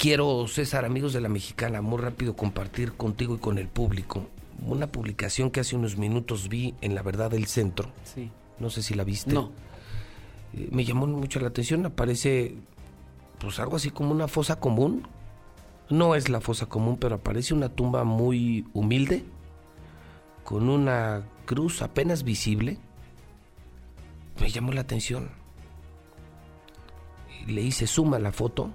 quiero, César, amigos de la Mexicana, muy rápido compartir contigo y con el público una publicación que hace unos minutos vi en La Verdad del Centro. Sí. No sé si la viste. No. Eh, me llamó mucho la atención, aparece pues algo así como una fosa común. No es la fosa común, pero aparece una tumba muy humilde, con una cruz apenas visible. Me llamó la atención. Le hice suma a la foto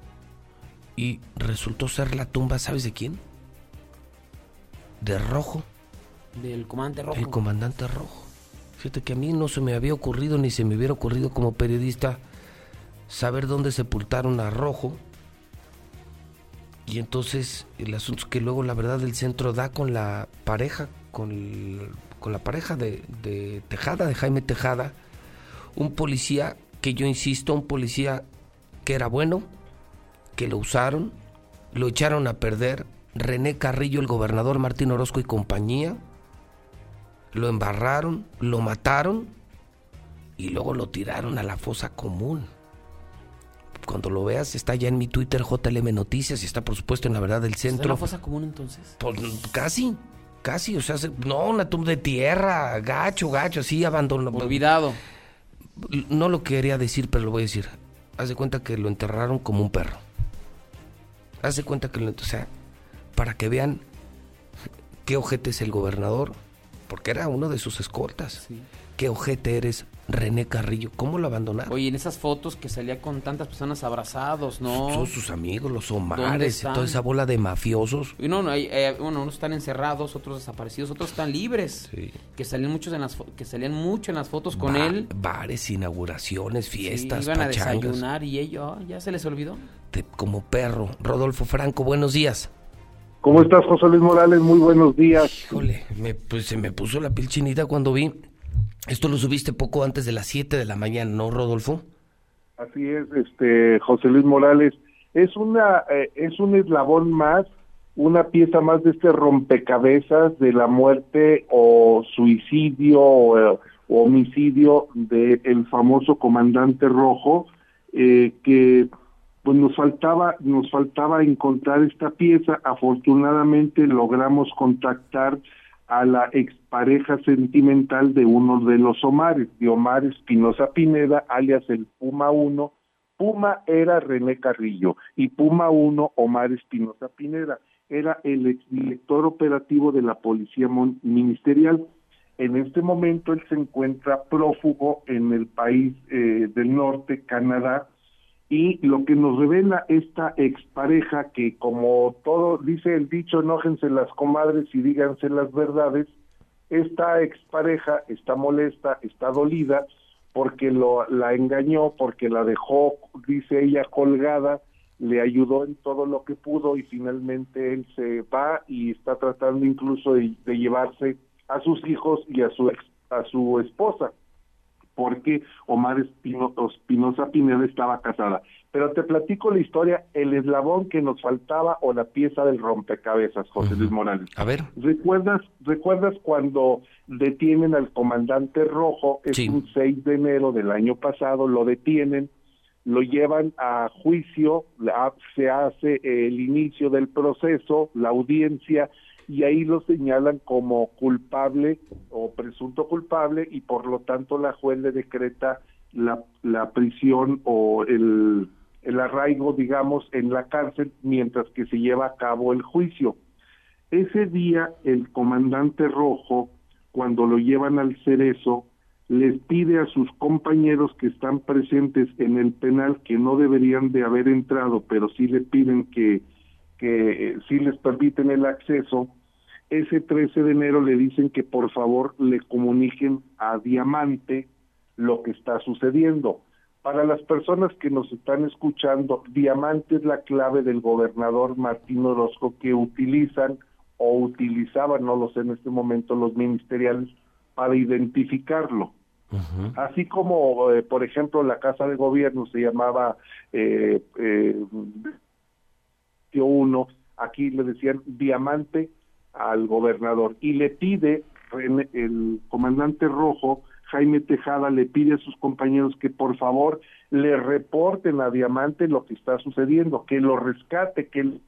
y resultó ser la tumba, ¿sabes de quién? De Rojo, Del comandante rojo. el comandante Rojo. Fíjate que a mí no se me había ocurrido ni se me hubiera ocurrido como periodista saber dónde sepultaron a Rojo. Y entonces el asunto es que luego la verdad del centro da con la pareja, con, el- con la pareja de, de Tejada, de Jaime Tejada, un policía que yo insisto, un policía que era bueno, que lo usaron, lo echaron a perder, René Carrillo, el gobernador Martín Orozco y compañía, lo embarraron, lo mataron y luego lo tiraron a la fosa común. Cuando lo veas está ya en mi Twitter JLM Noticias y está por supuesto en la verdad del ¿Está en centro. la fosa común entonces? Pues casi, casi, o sea, se- no, una tumba de tierra, gacho, gacho, así abandonado. Olvidado. No lo quería decir, pero lo voy a decir. Haz de cuenta que lo enterraron como un perro. Haz de cuenta que lo o sea, para que vean qué ojete es el gobernador, porque era uno de sus escoltas. Sí. Qué ojete eres, René Carrillo. ¿Cómo lo abandonaron? Oye, en esas fotos que salía con tantas personas abrazados, ¿no? Todos sus amigos, los ¿Dónde Omares, toda esa bola de mafiosos. Y no, no, hay, eh, bueno, unos están encerrados, otros desaparecidos, otros están libres. Sí. Que salían muchos en las que salían mucho en las fotos con Ba- él. Bares, inauguraciones, Sí, fiestas, iban a pachangas. desayunar y ello, ah, ya se les olvidó. Te- como perro. Rodolfo Franco, buenos días. ¿Cómo estás, José Luis Morales? Muy buenos días. Híjole, me, pues se me puso la piel chinita cuando vi. Esto lo subiste poco antes de las 7 de la mañana, ¿no, Rodolfo? Así es, este José Luis Morales. Es una eh, es un eslabón más, una pieza más de este rompecabezas de la muerte o suicidio o, eh, homicidio del famoso comandante rojo eh, que pues nos faltaba nos faltaba encontrar esta pieza. Afortunadamente logramos contactar a la expareja sentimental de uno de los Omares, de Omar Espinosa Pineda, alias el Puma 1. Puma era René Carrillo y Puma 1, Omar Espinosa Pineda, era el exdirector operativo de la Policía Ministerial. En este momento él se encuentra prófugo en el país eh, del norte, Canadá, y lo que nos revela esta expareja que como todo dice el dicho enójense las comadres y díganse las verdades esta expareja está molesta está dolida porque lo la engañó porque la dejó dice ella colgada le ayudó en todo lo que pudo y finalmente él se va y está tratando incluso de, de llevarse a sus hijos y a su ex, a su esposa porque Omar Espino- Espinosa Pineda estaba casada. Pero te platico la historia, el eslabón que nos faltaba o la pieza del rompecabezas, José Luis Morales. A ver, ¿Recuerdas, ¿Recuerdas cuando detienen al comandante Rojo? Es Sí. un 6 de enero del año pasado, lo detienen, lo llevan a juicio, la- se hace el inicio del proceso, la audiencia, y ahí lo señalan como culpable o presunto culpable y por lo tanto la juez le decreta la, la prisión o el, el arraigo, digamos, en la cárcel mientras que se lleva a cabo el juicio. Ese día el comandante rojo, cuando lo llevan al cerezo, les pide a sus compañeros que están presentes en el penal que no deberían de haber entrado, pero sí le piden que, que eh, sí les permiten el acceso. Ese 13 de enero le dicen que por favor le comuniquen a Diamante lo que está sucediendo. Para las personas que nos están escuchando, Diamante es la clave del gobernador Martín Orozco que utilizan o utilizaban, no lo sé en este momento, los ministeriales para identificarlo. Así como, eh, por ejemplo, la Casa de Gobierno se llamaba eh, eh, uno, aquí le decían diamante al gobernador y le pide el comandante rojo Jaime Tejada le pide a sus compañeros que por favor le reporten a Diamante lo que está sucediendo, que lo rescate, que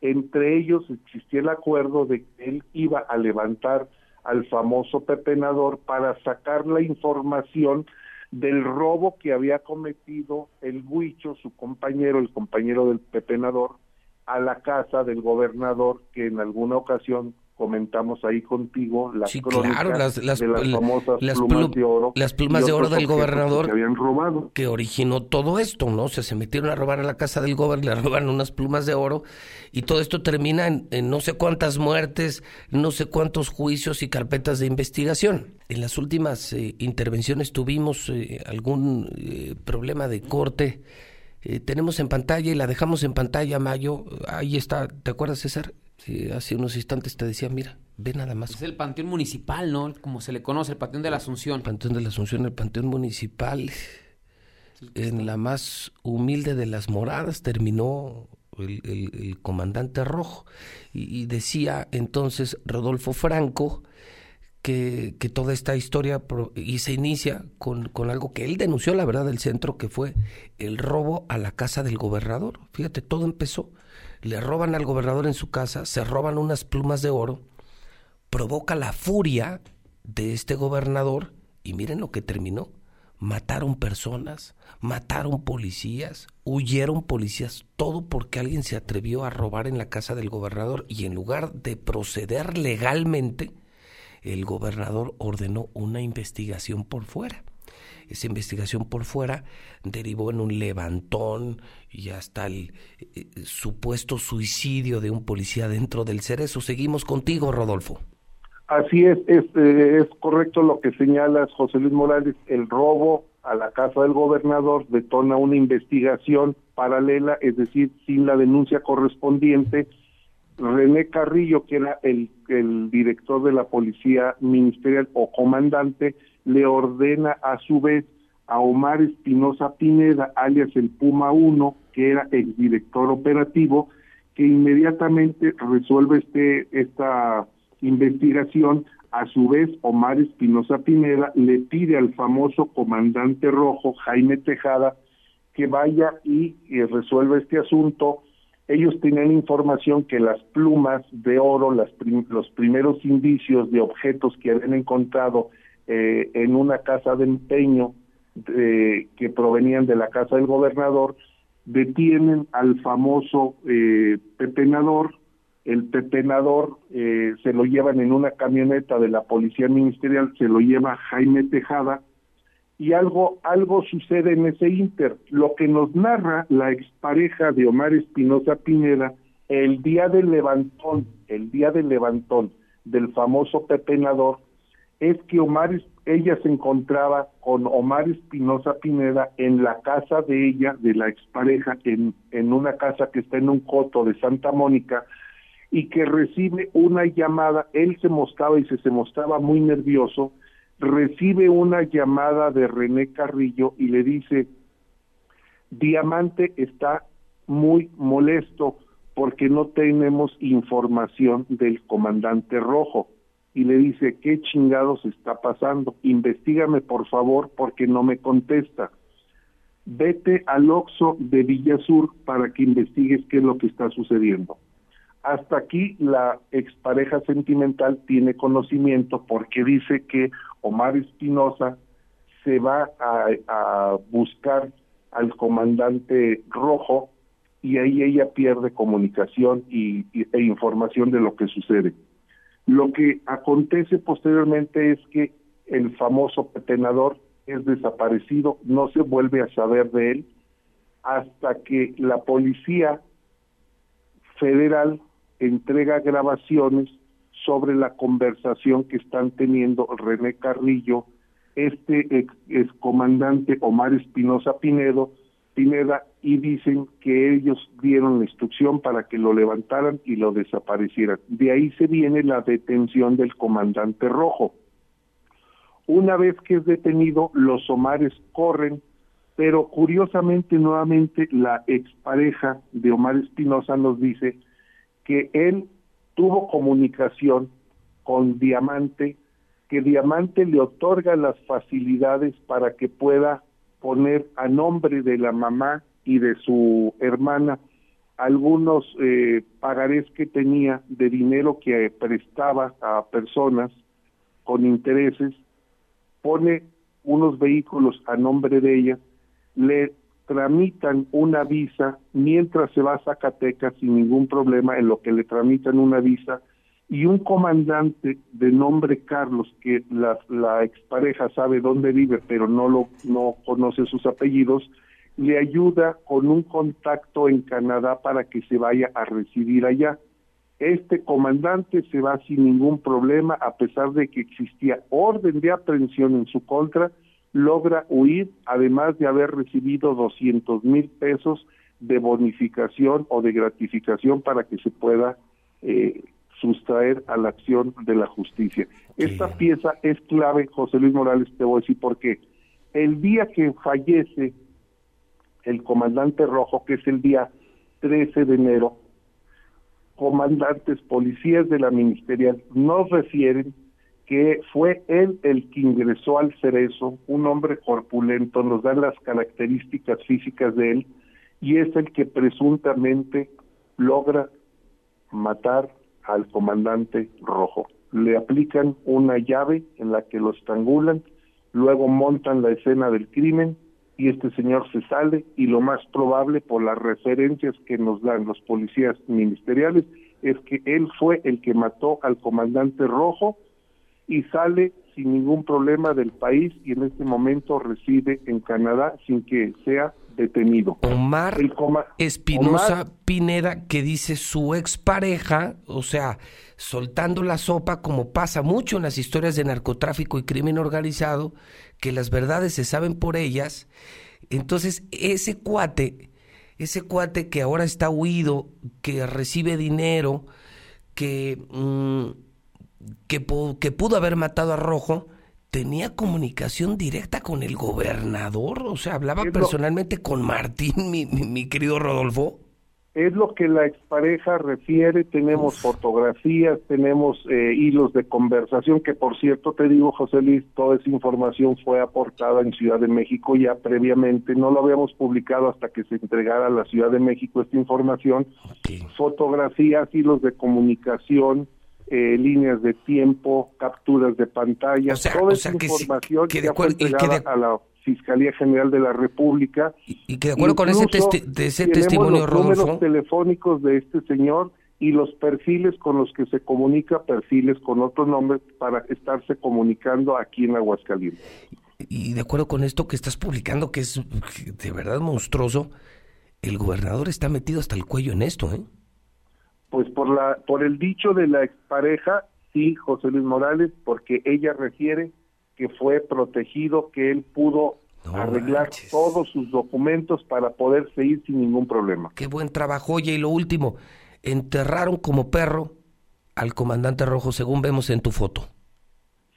entre ellos existía el acuerdo de que él iba a levantar al famoso pepenador para sacar la información del robo que había cometido el Huicho, su compañero, el compañero del pepenador, a la casa del gobernador que en alguna ocasión comentamos ahí contigo las sí, claro, las, las, de las famosas las plumas de oro las plumas de oro del gobernador que habían robado. que originó todo esto no o sea se metieron a robar a la casa del gobernador le robaron unas plumas de oro y todo esto termina en, no sé cuántas muertes no sé cuántos juicios y carpetas de investigación. En las últimas eh, intervenciones tuvimos eh, algún eh, problema de corte. Tenemos en pantalla y la dejamos en pantalla Mayo. Ahí está. Te acuerdas César Sí, hace unos instantes te decía, mira, ve nada más. Es el Panteón Municipal, ¿no? Como se le conoce, el Panteón de la Asunción. El Panteón de la Asunción, el Panteón Municipal. En la más humilde de las moradas terminó el, comandante rojo. Y, decía entonces Rodolfo Franco que, que, toda esta historia y se inicia con, con algo que él denunció, la verdad, del centro, que fue el robo a la casa del gobernador. Fíjate, todo empezó le roban al gobernador en su casa, se roban unas plumas de oro, provoca la furia de este gobernador y miren lo que terminó. Mataron personas, mataron policías, huyeron policías, todo porque alguien se atrevió a robar en la casa del gobernador y en lugar de proceder legalmente, el gobernador ordenó una investigación por fuera esa investigación por fuera derivó en un levantón y hasta el eh, supuesto suicidio de un policía dentro del cerezo. Seguimos contigo, Rodolfo. Así es, es, eh, es correcto lo que señalas, José Luis Morales. El robo a la casa del gobernador detona una investigación paralela, es decir, sin la denuncia correspondiente. René Carrillo, que era el, el director de la policía ministerial o comandante, le ordena a su vez a Omar Espinosa Pineda, alias el Puma 1, que era el director operativo, que inmediatamente resuelve este esta investigación. A su vez, Omar Espinosa Pineda le pide al famoso comandante rojo, Jaime Tejada, que vaya y, resuelva este asunto. Ellos tenían información que las plumas de oro, las los primeros indicios de objetos que habían encontrado eh, en una casa de empeño que provenían de la casa del gobernador, detienen al famoso eh, pepenador, el pepenador eh, se lo llevan en una camioneta de la policía ministerial, se lo lleva Jaime Tejada, y algo, algo sucede en ese inter. Lo que nos narra la expareja de Omar Espinosa Pineda, el día del levantón, el día del levantón del famoso pepenador, es que Omar, ella se encontraba con Omar Espinosa Pineda en la casa de ella, de la expareja, en, en una casa que está en un coto de Santa Mónica, y que recibe una llamada, él se mostraba y se, se mostraba muy nervioso, recibe una llamada de René Carrillo y le dice, Diamante está muy molesto porque no tenemos información del comandante rojo y le dice, ¿qué chingados está pasando? Investígame por favor porque no me contesta. Vete al Oxo de Villasur para que investigues qué es lo que está sucediendo. Hasta aquí la expareja sentimental tiene conocimiento porque dice que Omar Espinosa se va a, buscar al comandante rojo y ahí ella pierde comunicación y, e información de lo que sucede. Lo que acontece posteriormente es que el famoso petenador es desaparecido, no se vuelve a saber de él hasta que la policía federal entrega grabaciones sobre la conversación que están teniendo René Carrillo, este ex, comandante Omar Espinosa Pinedo, Pineda y dicen que ellos dieron la instrucción para que lo levantaran y lo desaparecieran. De ahí se viene la detención del comandante rojo. Una vez que es detenido, los Omares corren, pero curiosamente nuevamente la expareja de Omar Espinosa nos dice que él tuvo comunicación con Diamante que Diamante le otorga las facilidades para que pueda poner a nombre de la mamá y de su hermana algunos eh, pagarés que tenía de dinero que prestaba a personas con intereses, pone unos vehículos a nombre de ella, le tramitan una visa mientras se va a Zacatecas sin ningún problema en lo que le tramitan una visa y un comandante de nombre Carlos que la, la expareja sabe dónde vive pero no lo no conoce sus apellidos le ayuda con un contacto en Canadá para que se vaya a residir allá. Este comandante se va sin ningún problema, a pesar de que existía orden de aprehensión en su contra, logra huir, además de haber recibido 200 mil pesos de bonificación o de gratificación para que se pueda eh, sustraer a la acción de la justicia. Esta pieza es clave, José Luis Morales, te voy a decir por qué. El día que fallece el comandante rojo, que es el día 13 de enero, comandantes policías de la ministerial nos refieren que fue él el que ingresó al cerezo, un hombre corpulento, nos dan las características físicas de él, y es el que presuntamente logra matar al comandante rojo. Le aplican una llave en la que lo estrangulan, luego montan la escena del crimen y este señor se sale y lo más probable por las referencias que nos dan los policías ministeriales es que él fue el que mató al comandante rojo y sale sin ningún problema del país y en este momento reside en Canadá sin que sea detenido. Omar Espinosa Pineda, que dice su expareja, o sea, soltando la sopa, como pasa mucho en las historias de narcotráfico y crimen organizado, que las verdades se saben por ellas. Entonces, ese cuate, ese cuate que ahora está huido, que recibe dinero, que, mm, que, que pudo haber matado a Rojo, tenía comunicación directa con el gobernador, o sea, hablaba personalmente con Martín, mi, mi, querido Rodolfo. Es lo que la expareja refiere, tenemos fotografías, tenemos eh, hilos de conversación, que por cierto te digo, José Luis, toda esa información fue aportada en Ciudad de México. Ya previamente, no lo habíamos publicado hasta que se entregara a la Ciudad de México esta información, fotografías, hilos de comunicación, eh, líneas de tiempo, capturas de pantalla, toda esa información que, fue entregada a la Fiscalía General de la República. Y, que de acuerdo con ese, ese testimonio, los números telefónicos de este señor y los perfiles con los que se comunica, perfiles con otro nombre para estarse comunicando aquí en Aguascalientes. Y de acuerdo con esto que estás publicando, que es de verdad monstruoso, el gobernador está metido hasta el cuello en esto, ¿eh? Pues por la por el dicho de la expareja, sí, José Luis Morales, porque ella refiere que fue protegido, que él pudo arreglar todos sus documentos para poder seguir sin ningún problema. Qué buen trabajo. Oye, y lo último, enterraron como perro al comandante Rojo, según vemos en tu foto.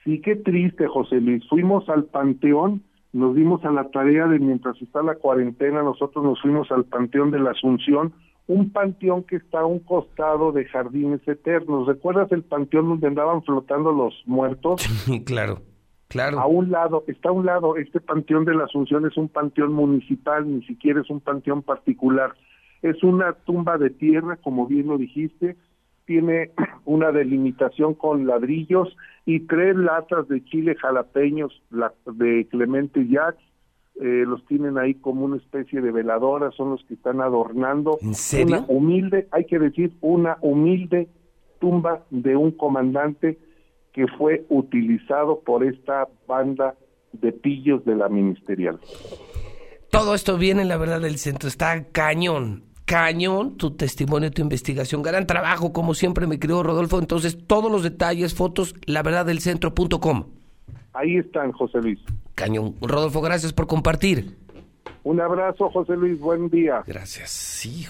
Sí, qué triste, José Luis. Fuimos al panteón, nos dimos a la tarea de mientras está la cuarentena, nosotros nos fuimos al panteón de la Asunción, un panteón que está a un costado de jardines eternos. ¿Recuerdas el panteón donde andaban flotando los muertos? Sí, claro, claro. A un lado, está a un lado, este panteón de la Asunción es un panteón municipal, ni siquiera es un panteón particular. Es una tumba de tierra, como bien lo dijiste, tiene una delimitación con ladrillos y tres latas de chile jalapeños la, de Clemente Jacques eh, los tienen ahí como una especie de veladora, son los que están adornando. ¿En serio? Una humilde, hay que decir, una humilde tumba de un comandante que fue utilizado por esta banda de pillos de la ministerial. Todo esto viene en la verdad del centro, está cañón, cañón tu testimonio, tu investigación. Gran trabajo, como siempre, mi querido Rodolfo. Entonces, todos los detalles, fotos, la verdad del centro.com. Ahí están, José Luis. Cañón. Rodolfo, gracias por compartir. Un abrazo, José Luis. Buen día. Gracias. Sí,